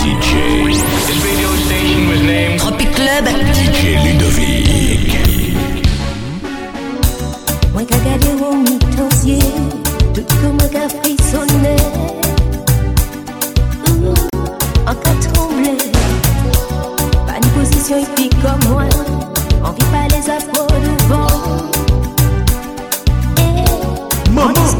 DJ. This radio station was named Tropic Club. DJ Ludovic. Moi qui regardais au mitosier, tout comme moi qui frissonnait. Encore tremblé, pas une position épique comme moi. On vit pas les afros du vent. Maman!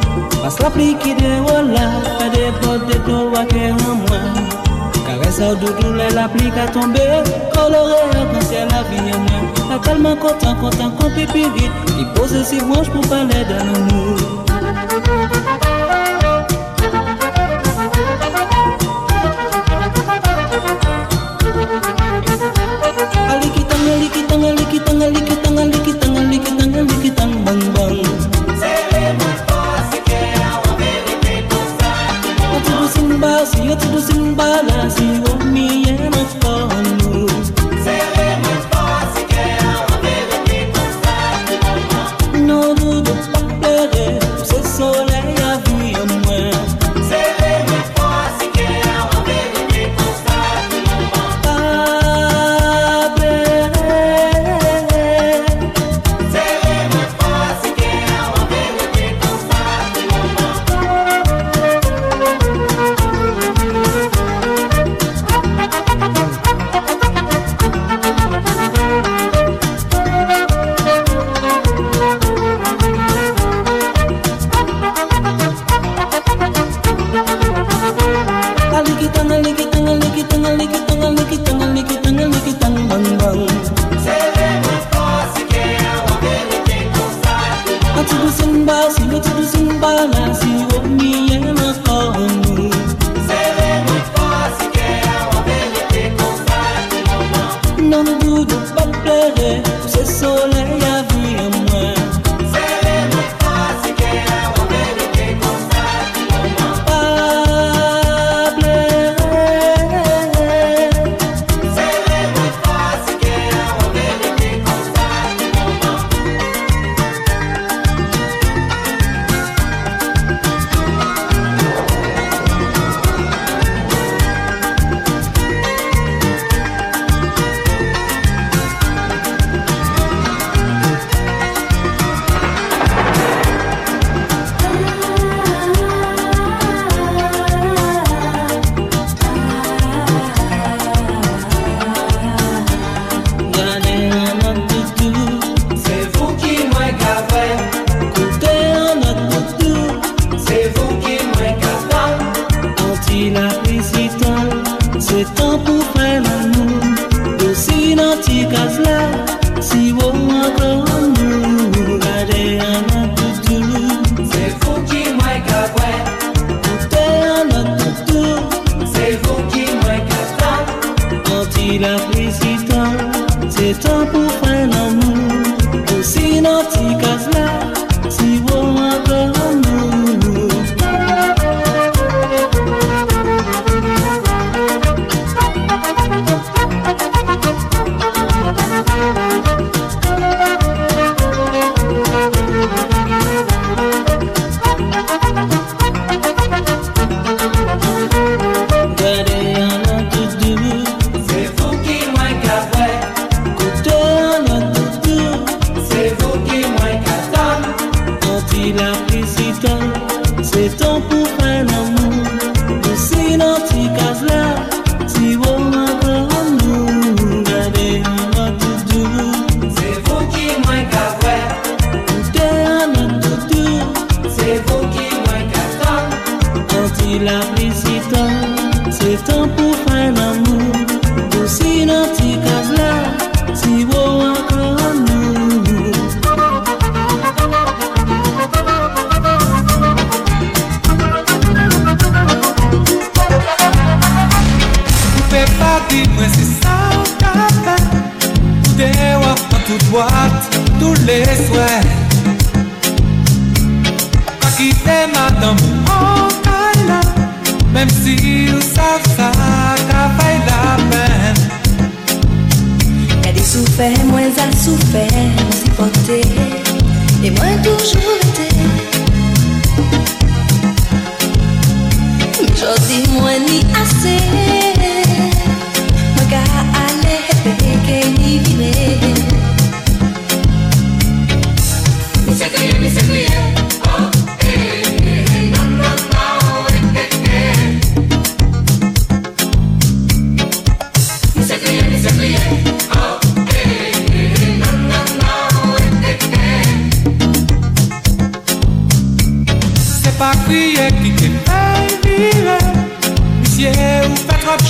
Pas la pli ki de wola Ka depote to wake an mwen Karesa ou doudou le la pli ka tombe Kolore apan se la vi an mwen. La kalman kontan kontan kon pipi vit Ki pose si mwanj pou pale dan amou cuando leave it.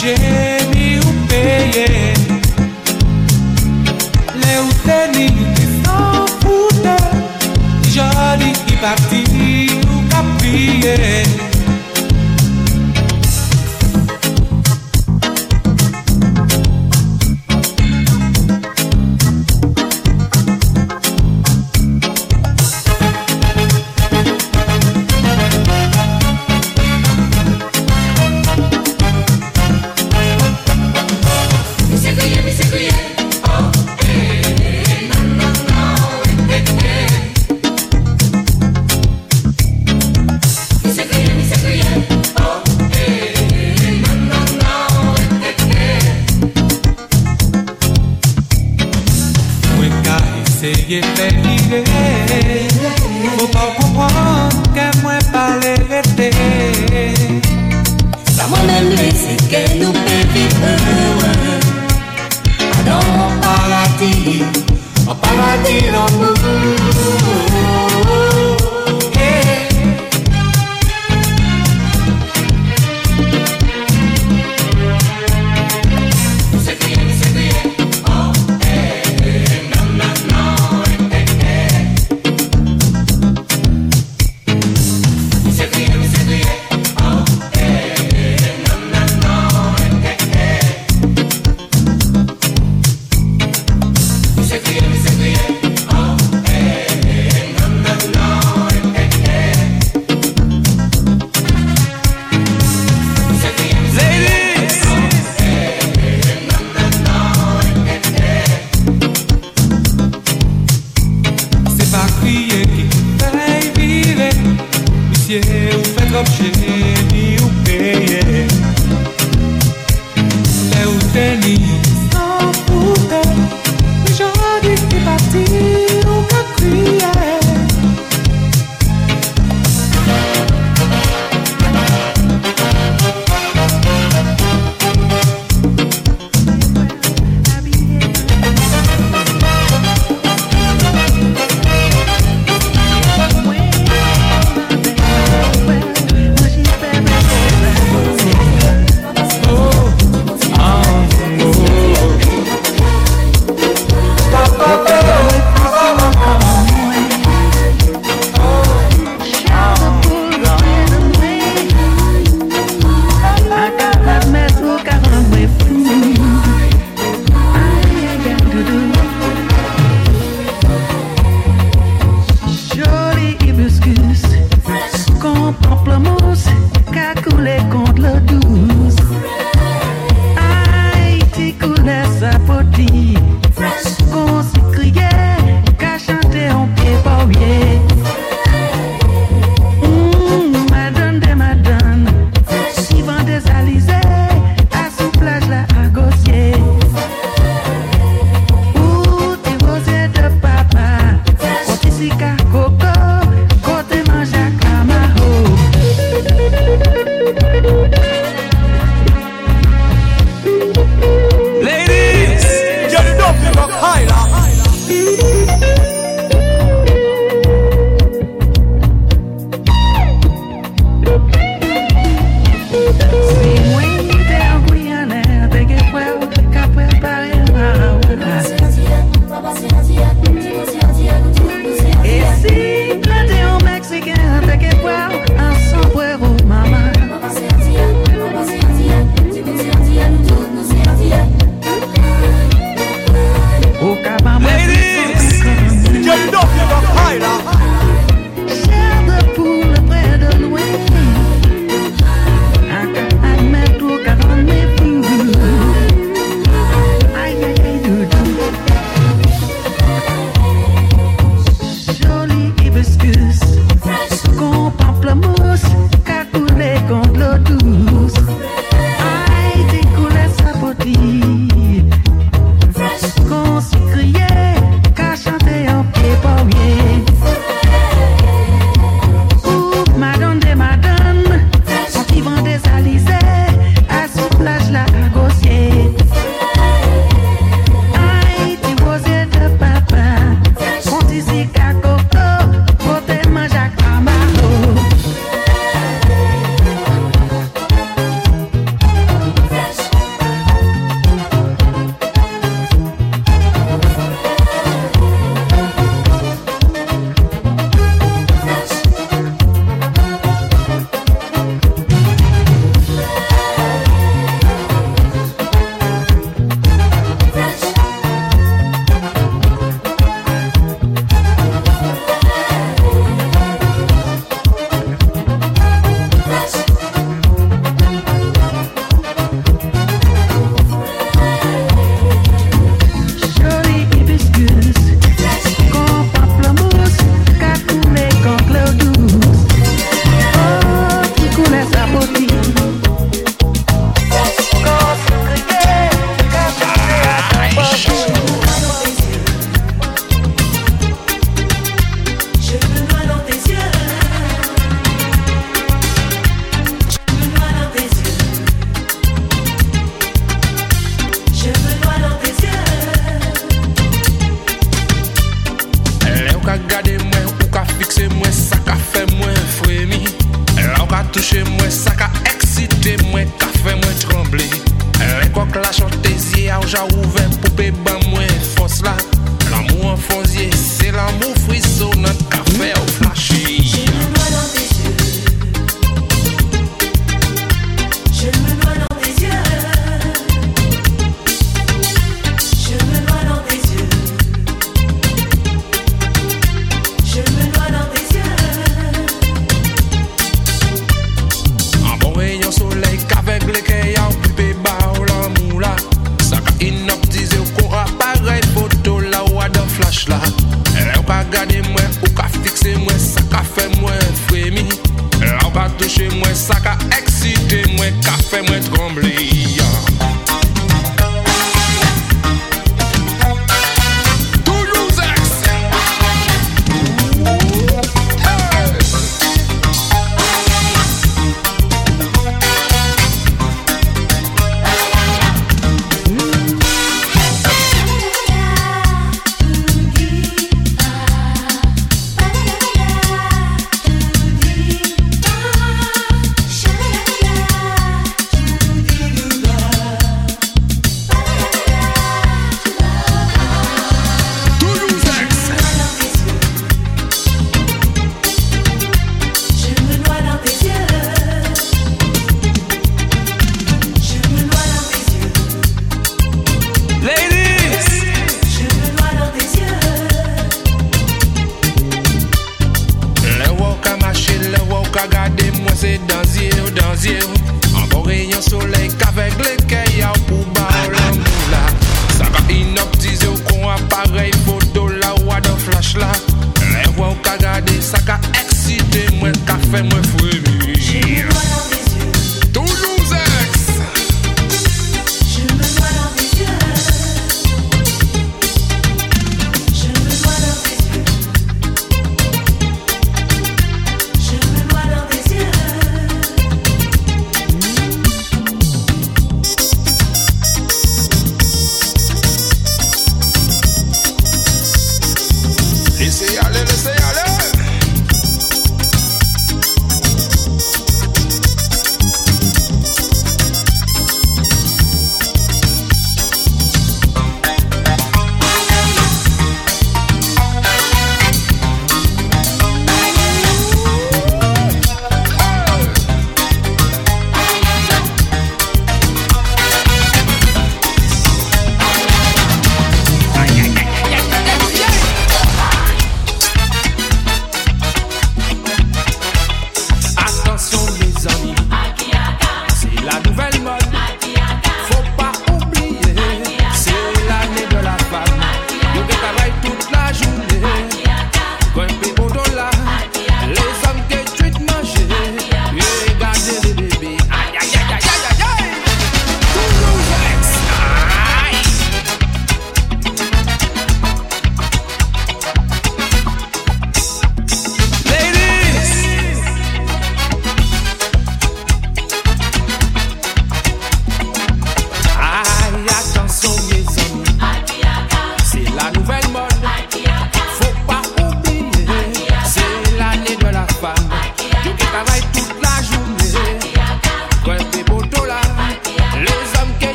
gemi upeie Leutenii te s-au pute Jari i partiu capie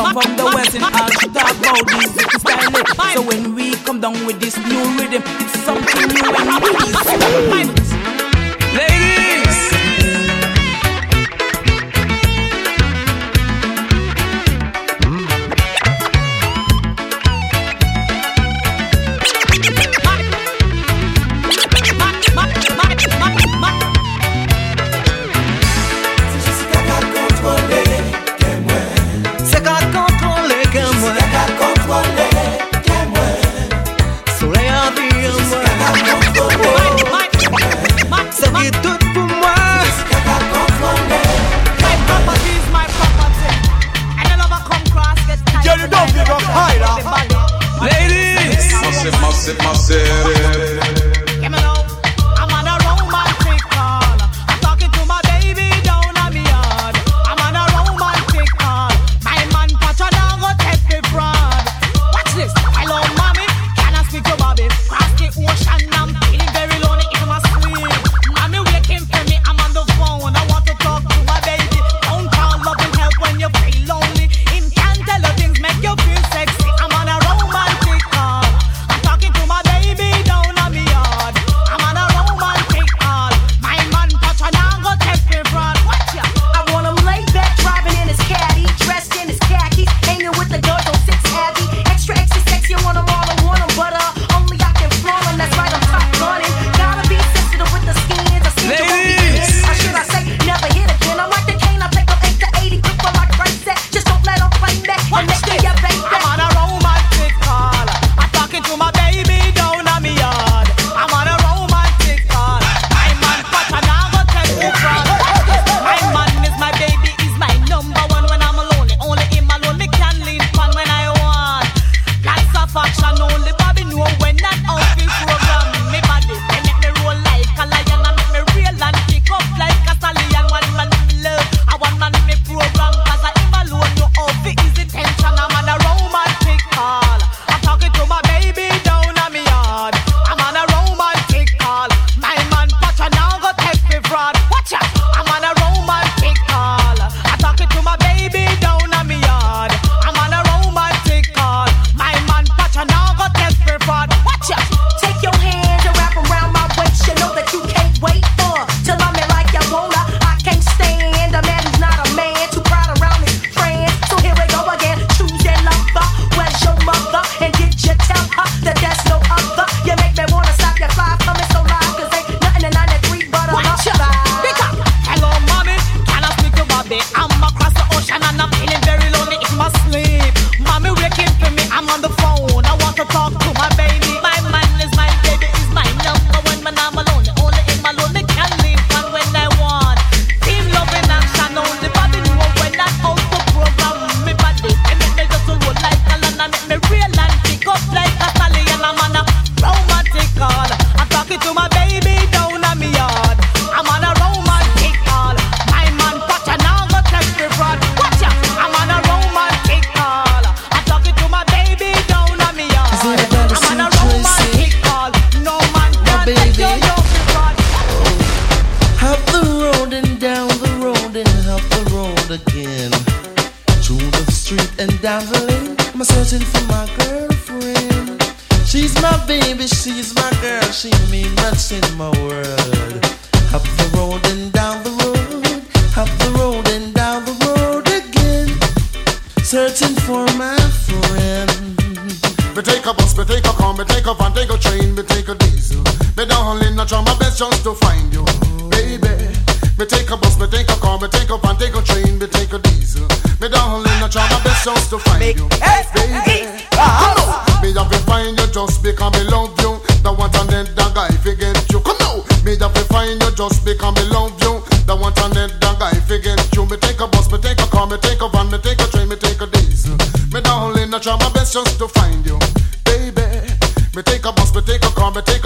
come from the west and all she talk about this. So when we come down with this new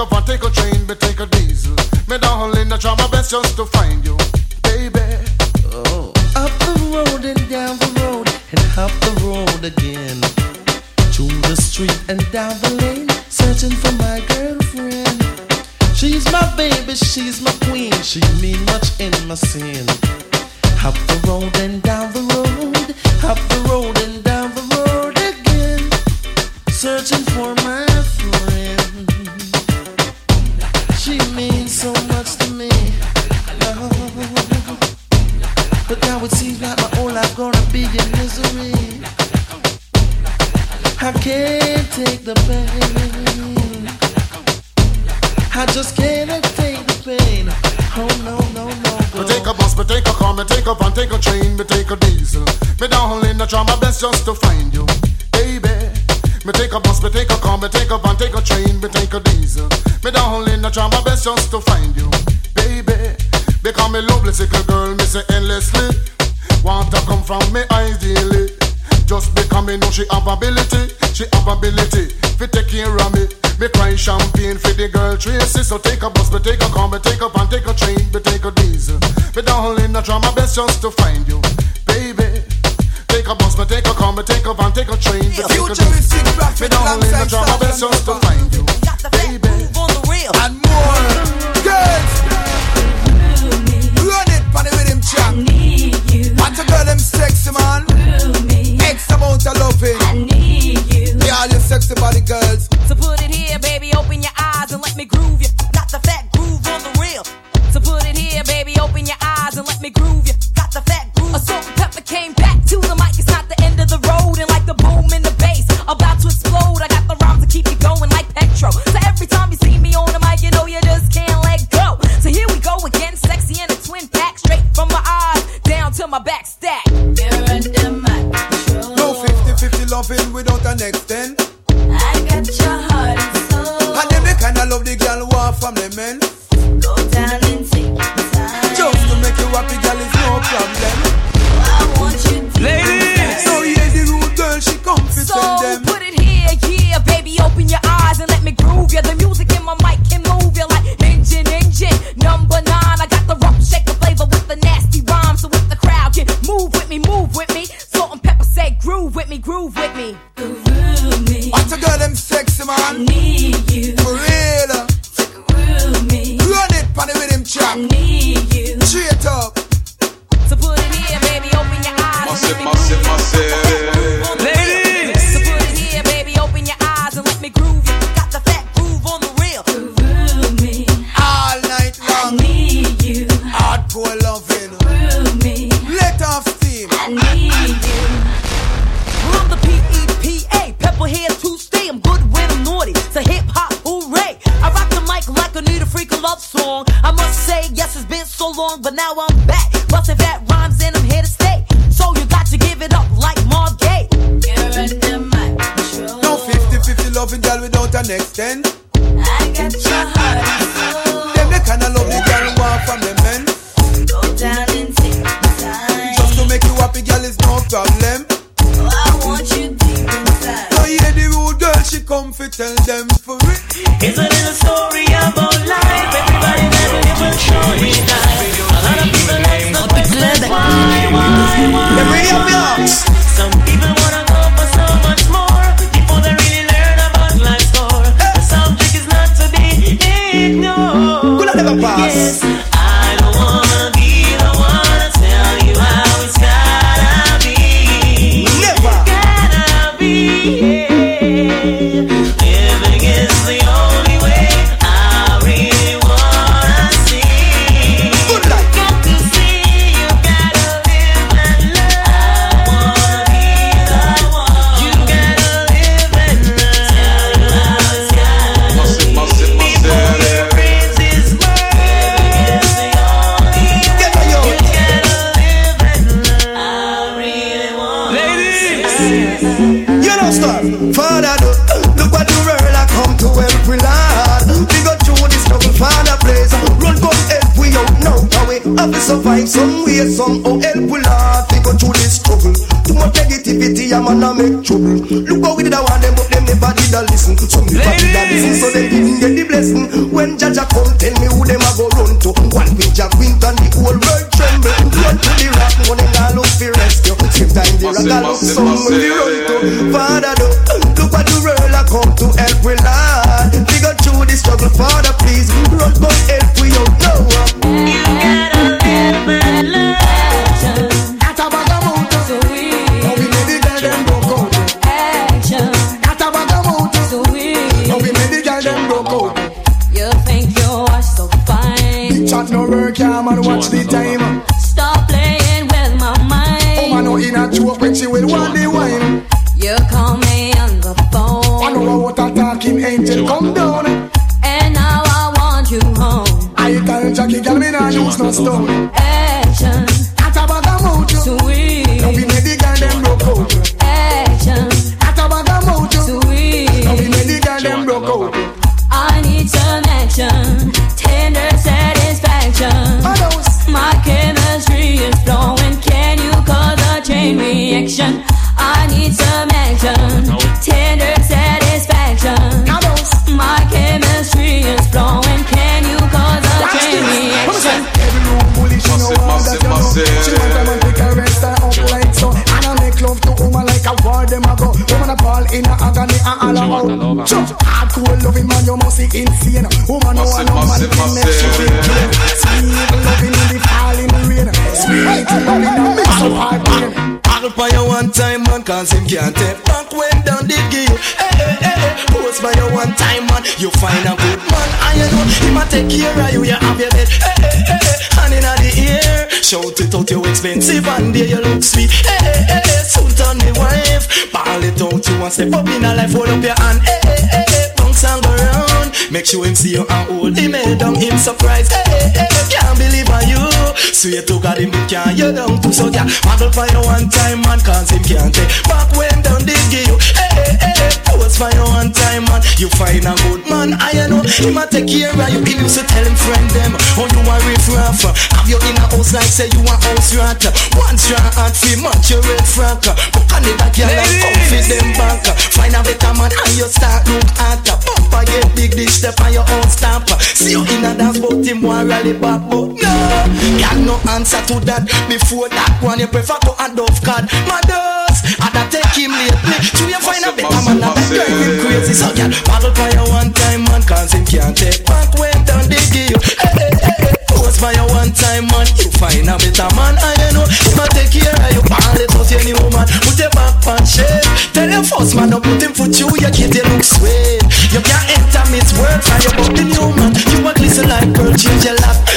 up and take a train, but take a diesel. Me down in try my best just to find you, baby. Oh. Up the road and down the road and up the road again. To the street and down the lane, searching for my girlfriend. She's my baby, she's my queen. She mean much in my sin. for it. It's a little story about life. Everybody that live will surely. A lot of people ask the question why, why, why. The. Make trouble. Look how we did I want them, but them never did a listen. Some never did a listen, so they didn't get the blessing. When Jaja come, tell me who them a go run to. One page of Quinton, the whole world tremble. Run to the rock, they all look for rescue. Same time the rock, I look somewhere man, no in when she will want the wine. You call me on the phone. I know what a talking angel come down. And now I want you home. I tell Jackie, girl, me nah use no stone. Action. In a agony all out. Jump hardcore loving man, you must be insane. Woman no one no man can make she feel pain. Sweet loving in the falling rain. Sweet loving a mix of hard pain. I'll buy you one time, man, cause him can't take back when down did give. Hey, hey, hey, hey, post by you one time, man. You find a good man, and you know him a take care of you. You have your bed, hey, hey, hey, hey, hand in the air. Shout it out, you expensive, and there you look sweet. Hey, hey, hey, Sultan the wife. Ball it out, you want step up in a life, hold up your hand. Hey, hey, hey, Make sure him see you and hold him head down, him surprise. Hey, hey, hey, can't believe on you. Sweet to God, him the can you down to so yeah. Model for you one time, man, cause him can't take back when down they give you. Hey, hey, hey, pose for you one time, man. You find a good man, I know him a take care of you. He used to tell him friend them, oh you a riff raff. Have you in a house like say you a house rat. One strong heart feel much you red frack. Book on the back, you like comfy them back. Find a better step on your own stamp. See you in a dance, but him want rally back, but no, y'all no answer to that. Before that one, you prefer to adopt card. Mothers, I da take him lately. So you find a better man and that drive him crazy. So y'all paddle for you one time, man, cause him can't take back when down give you. Hey, hey, hey, hey. Pose for you one time, man. You find a better man, and you know him a take care of you. Ball it out, any woman, put your back on shape. Tell your first man, no put him for you, your kid, you look sweet. You can't it's World, try about the in man. You a glisten like pearl, change your life.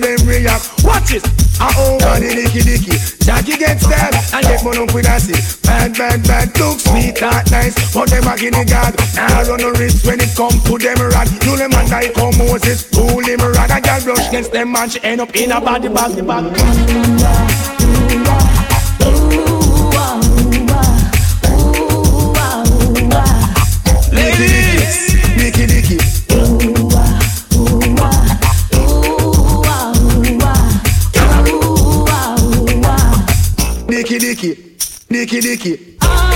When them react. Watch it. Ah, over the dicky dicky. Jackie gets stabbed and get one up with acid. Bad, bad, bad. Look sweet, that nice. But them in the guard. Now run no risk when it come to them rod. Do them and I come Moses. Pull him rod. A girl brush against them man. She end up in a body bag. The bag. Diki diki. Ah.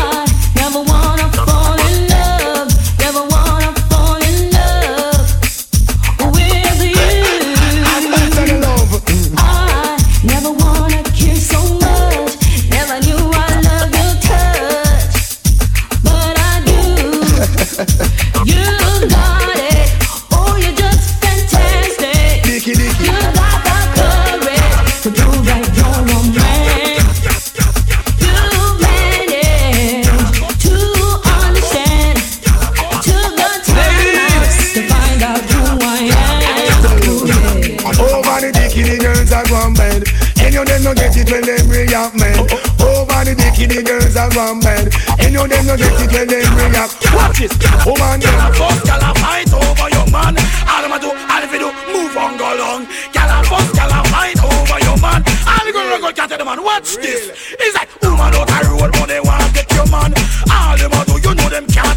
React, man. Over the dicky, the girls are gone bed. And you them no get it when them react. Watch this, woman. Girl, a fuss, girl, a fight over your man. All a do, all you do, move on, go long. Girl, a fuss, girl, a fight over your man. All you gonna go can't tell the man, watch this. It's like woman out a road, but they want to take your man. All them do, you know them can't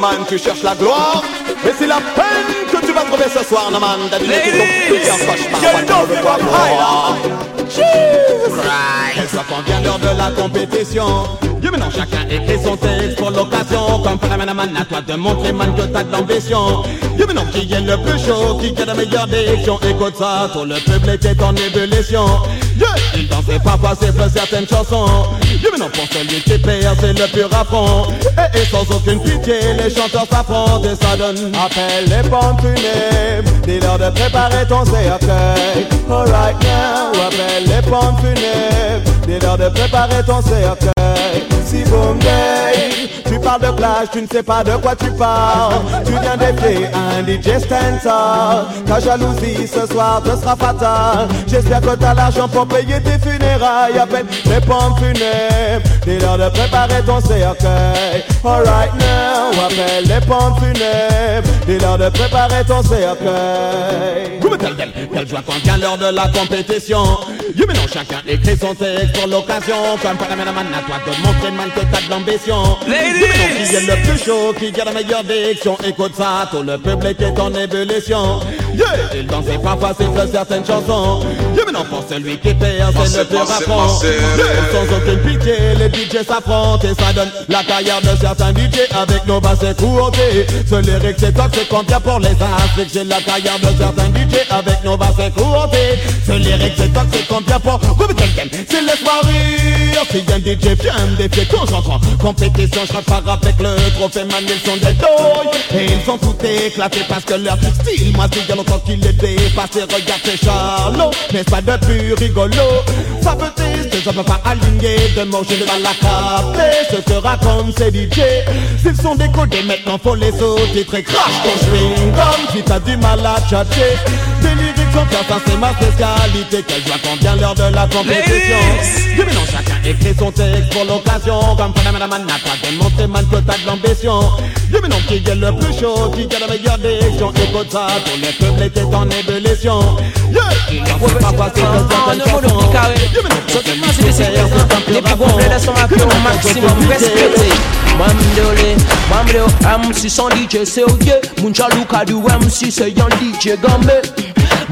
man, tu cherches la gloire. Mais c'est la peine que tu vas trouver ce soir, non man D'habitude, ton pire cauchemar you quand tu know veux voir me, gloire. Et ça quand vient l'heure de la compétition. Dieu maintenant chacun écrit son texte pour l'occasion. Comme Panamanaman à toi de montrer man que t'as de l'ambition. Dieu maintenant qui est le plus chaud, qui a la meilleure diction Écoute ça, tout le public est en ébullition il dansait parfois c'est pour certaines chansons. Dieu maintenant pour celui qui perd c'est le pur affront et, et sans aucune pitié les chanteurs s'affrontent et ça donne Appelle les funèbres. Dis-leur de préparer ton cercueil Alright now Appelle les funèbres. Dis-leur de préparer ton cercueil Si boom day parles de plage, tu ne sais pas de quoi tu parles. Tu viens défier un DJ Stanza Ta jalousie ce soir te sera fatale. J'espère que t'as l'argent pour payer tes funérailles. Appelle les pompes funèbres Dis-leur de préparer ton cercueil. Alright now Appelle les pompes funèbres Dis-leur de préparer ton cercueil. Quelle joie quand vient l'heure de la compétition. You maintenant chacun écrit son texte pour l'occasion. Comme Panamanaman à toi de montrer man que t'as de l'ambition qui est le plus chaud, qui a la meilleure diction Écoute ça, tout le public est en ébullition. Yeah, il dansait parfois c'est de certaines chansons pour celui qui perd c'est le plus rapport sans aucune pitié, les DJ s'affrontent et ça donne la carrière de certains DJ avec nos basses écoutés. Ce lyric c'est toi c'est combien pour les Afriques. J'ai la carrière de certains DJ avec nos basses écoutés. Ce lyric c'est toi c'est combien pour. C'est laisse-moi rire. Si un DJ vient me défier quand j'entends compétition, je repars avec le trophée man, ils sont des douilles. Et ils sont tout éclatés parce que leur style, moi c'est il y a longtemps qu'il est dépassé. Regarde ces Charlots, n'est-ce pas de plus rigolo? Tester, ça peut pas aligner de j'ai de mal à capter ce que racontent ces DJ. S'ils sont décodés, maintenant faut les sous-titrer. Crash ton comme si t'as du mal à tchatcher. Des ça c'est ma spécialité. Quelle joie vient l'heure de la compétition. Du maintenant chacun écrit son texte pour l'occasion. Comme Panamanaman n'a pas démontré man que t'as de l'ambition. Du maintenant qui est le plus chaud, qui a la meilleure diction. Écoute ça, tout le public est en ébullition. Yeah, il en faut pas passer de certaines chansons. Du maintenant pour celui qui perd, c'est un pur Les plus complets sont marqués au maximum respecté Mamdole, mamdole, MC sans DJ chalou kadou MC c'est yon DJ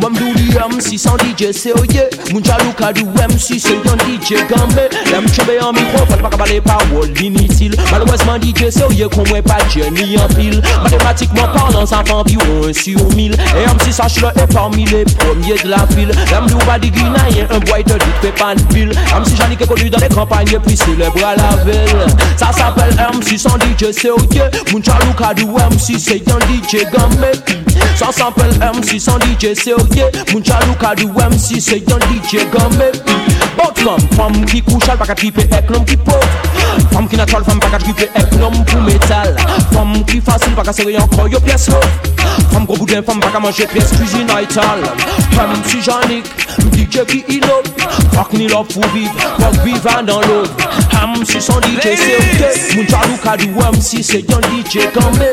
gambe Mamdouli MC sans DJ sérieux Moun chalou kadou MC c'est yon DJ gambe Lem chebe en micro, faut pas cabaler parole inutile Malheureusement DJ sérieux qu'on mwen pas Jenny en pile. Mathématiquement parlant ça fait environ 1 sur 1000 Et MC le est parmi les premiers de la file. Lem dou pas di guinayen, un boy doute fait pas de pile. MC Jani qui est connu dans les campagnes plus célèbres à la ville. Ça s'appelle MC sans DJ sérieux Moun chalou kadou MC c'est yon DJ gambe Ça s'appelle MC sans DJ sérieux Moun chalou ka du MC c'est yon DJ gambe Bot femme, femme qui couche, elle pas qu'à triper avec l'homme qui pauvre Femme qui naturelle, femme pas qu'à triper avec l'homme pour métal Femme qui facile, pas qu'à serrer encore yo pièce l'eau Femme gros boudin, femme pas qu'à manger pièce cuisine ital Femme si Jeannick, DJ qui innove Fuck ni love pour vivre, fuck vivant dans l'eau MC sans DJ sérieux Moun chalou ka du MC c'est yon DJ gambe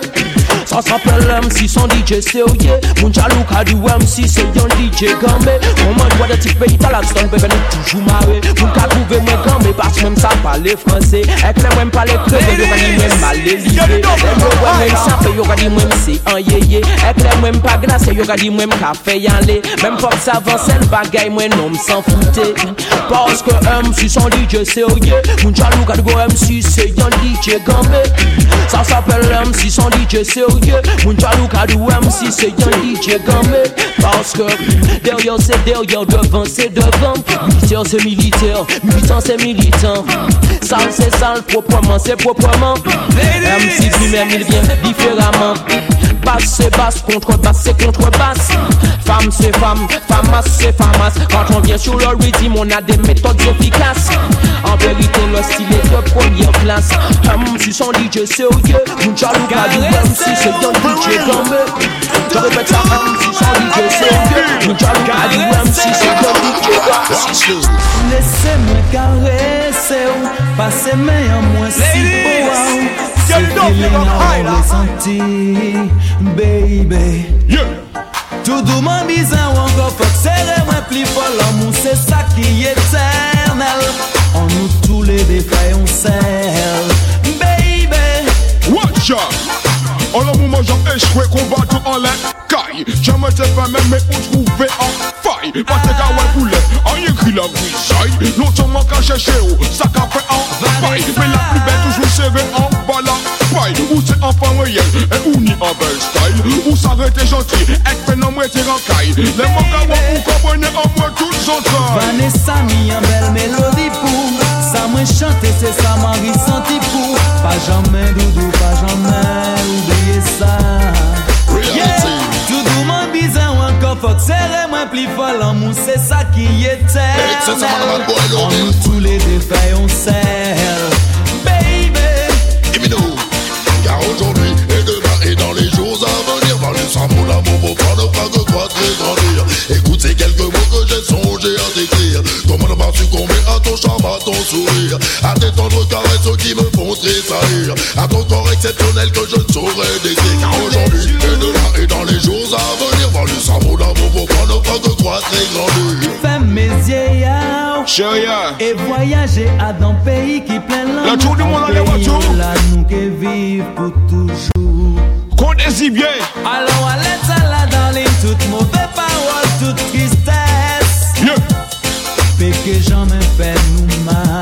ça s'appelle MC son DJ sérieux Moun chalou ka du MC c'est yon DJ gambe Moment doit de type pays la stone bébé nous toujours marre Moun ka trouve moi gambe parce même ça parle français. Ek le même parle créole yo ka di même mal livré Dem yo wè même sape yo ka di même c'est en yéyé Ek le même pas glace yo ka di même café y'en lait Même faut que ça avance le bagay moi non m's'en fouté Parce que MC son DJ sérieux Moun chalou ka du go MC c'est yon DJ gambe Ça s'appelle MC son DJ sérieux Moun chalou ka du MC c'est yon DJ que derrière c'est derrière devant c'est devant. Militaire c'est militaire, militant c'est militant. Sale c'est sale, proprement c'est proprement. MC lui-même il vient différemment Basse c'est basse, contrebasse c'est contrebasse. Femme c'est femme, famasse c'est famasse Quand on vient sur le rythme on a des méthodes efficaces. En vérité le style est de première classe. MC son DJ sérieux. Moun chalou ka du MC c'est yon DJ gambe Je répète ça MC son DJ sérieux. Moun chalou ka du MC c'est yon DJ gambe Laissez-moi caresser ou Passer mes feeling à ressenti Baby Tout doucement bizarre ou encore faut que serrer moi plus fort. L'amour c'est ça qui est éternel. En nous tous les défaits on serre Baby. Watch out! En le moment j'en échoué, combat tout en l'air. Caille, jamais t'es pas même mais pour trouver en faille. Pas tes gars ouais poulet, en écrit la grisaille L'autre manque à chercher où, ça qu'a fait en faille. Mais la plus belle toujours serrée en bas la paille Enfant réel, et où ni en bel style. Où s'arrêter gentil, et fait non moi t'es racaille Les manques à ouais pour comprenez en moi toutes entrailles Vanessa mi en belle mélodie pour Ça moi chanter c'est ça m'a ressenti pour. Pas jamais doudou, pas jamais oublier ça. Yeah. Tout doucement bizarre ou encore faut que serrer moi plus fort L'amour c'est ça qui est c'est ça, man, éternel. bad boy, pour pas ne pas que croître et grandir. Écoute ces quelques mots que j'ai songé à t'écrire. Comment ne pas succomber à ton charme, à ton sourire, à tes tendres caresses qui me font tressaillir, à ton corps exceptionnel que je ne saurais décrire. Car aujourd'hui et demain et dans les jours à venir, dans le sang mon amour pour pas ne pas que croître et grandir. Fais mes yeux Chéria. Et voyager à dans pays qui plein l'amour La tour du monde dans les pays voitures. où Là nous qui vivons pour toujours Comptez-y bien. Alors allez là dans les toutes mauvaises paroles, toute tristesse Yeah. Fait que jamais fait nous mal,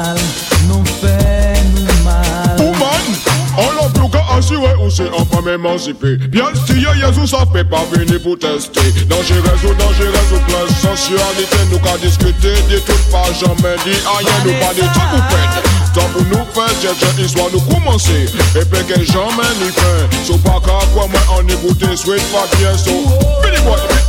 ou c'est enfin m'émanciper. Bien si Jésus, ça fait pas venir pour tester. Dangereuse ou dangereuse ou plein sensualité, nous qu'à discuter de tout pas jamais dit rien, nous pas de tout vous faites. Tant pour nous faire, j'ai j'ai histoire nous commencer. Et puis que jamais ni fin. So pas qu'à quoi moi on écoute sweet pas bien so.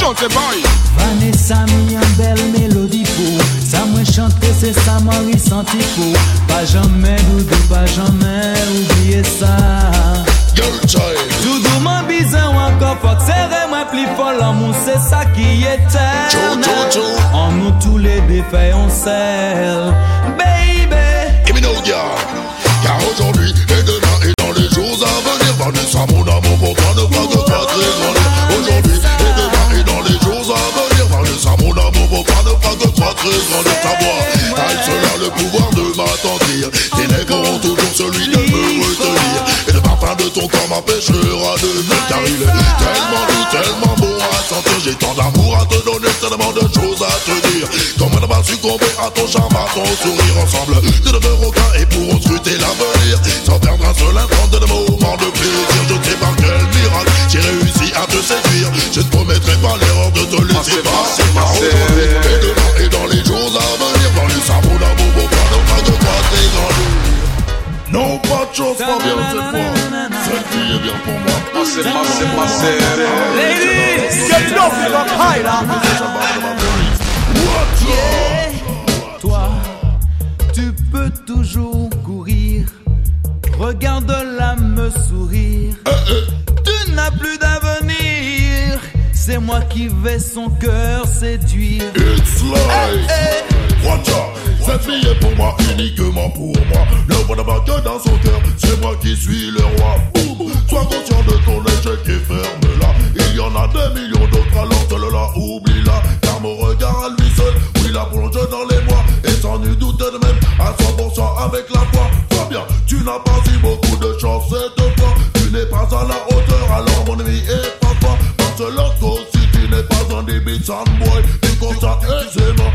Billy boy. Vanessa mi en belle mélodie pour Ça moi chanter c'est ça moi ressenti pour Pas jamais doudou, pas jamais oublier ça. Girl child. Tout doucement bizarre ou encore faut que serrer moi plus fort. L'amour c'est ça qui est éternel. En nous tous les défaits on serre Baby. Give me no girl. Car aujourd'hui et demain et dans les jours à venir, Vanessa mon amour pour toi ne pas que très. Aujourd'hui toi ne pas que très grandir. Ta voix, elle seule a le pouvoir de m'attendrir. Tes lèvres auront toujours celui de me retenir. Et le parfum de ton corps m'empêchera de me car il est tellement doux, tellement bon à sentir. J'ai tant d'amour à te donner, tellement de choses à te dire. Comment ne pas succomber à ton charme, à ton sourire ensemble. De deux requins et pourront scruter l'avenir. Sans perdre un seul instant de moments de plaisir. Je ne séduire. Je ne commettrai pas l'erreur de te laisser passer. Aujourd'hui et demain et dans les jours à venir, dans le sabot d'amour, vos pas de pas de t'égrandir. Non, pas de chose pas bien cette fois. Cette fille est bien pour moi. c'est pas, c'est pas serré. Ladies, get off the high Yeah. Toi, tu peux toujours courir. Regarde-la me sourire. Tu n'as plus d'avenir. C'est moi qui vais son cœur séduire. It's like out Cette fille est pour moi, uniquement pour moi. Ne voilà pas que dans son cœur. C'est moi qui suis le roi. Sois conscient de ton échec et ferme-la. Il y en a des millions d'autres alors seul-là Oublie-la Car mon regard à lui seul Oui la plonge dans les mois. Et sans nul doute de même À 100% avec la foi. Sois bien, tu n'as pas eu beaucoup de chance cette fois. Tu n'es pas à la hauteur Alors mon ami est débit boy. Tu constates aisément.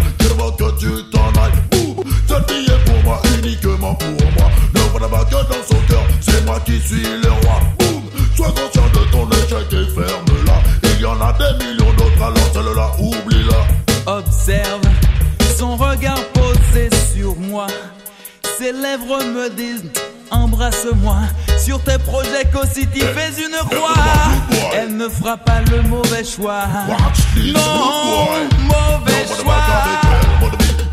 Que tu t'en ailles. Boum Cette fille est pour moi, uniquement pour moi. Ne voilà pas que dans son cœur C'est moi qui suis le roi. Boum Sois conscient de ton échec et ferme-la. Il y en a des millions d'autres alors celle-là oublie-la. Observe son regard posé sur moi. Ses lèvres me disent embrasse-moi. Sur tes projets qu'aussi tu fais une croix. Elle ne fera pas le mauvais choix. Non, mauvais choix.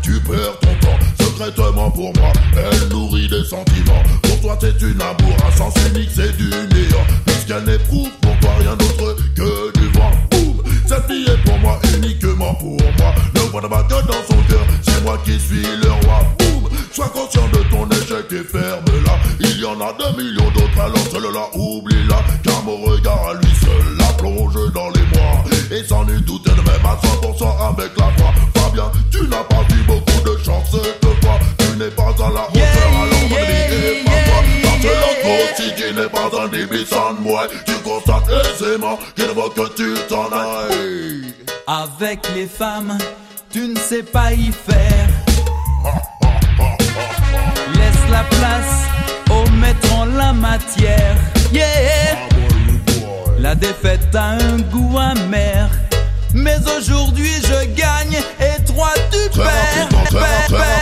Tu perds ton temps secrètement pour moi. Elle nourrit des sentiments. Pour toi, c'est une amour, un sens unique, c'est du néant. Puisqu'elle n'éprouve pour toi rien d'autre que du vent. Boum Cette fille est pour moi, uniquement pour moi. Ne voilà pas que dans son cœur, c'est moi qui suis le roi. Sois conscient de ton échec et ferme-la. Il y en a deux millions d'autres, alors celle-là, oublie-la. Car mon regard à lui seul la plonge dans les mois. Et sans nul doute, elle même à 100% avec la foi. Fabien, tu n'as pas eu beaucoup de chance cette fois. Tu n'es pas à la hauteur, alors ami est pas toi. Parce que l'autre aussi, tu n'es pas un débit sans moi. Tu constates aisément qu'il faut que tu t'en ailles. Avec les femmes, tu ne sais pas y faire la place, en la matière. Yeah! La défaite a un goût amer, mais aujourd'hui je gagne et toi tu perds.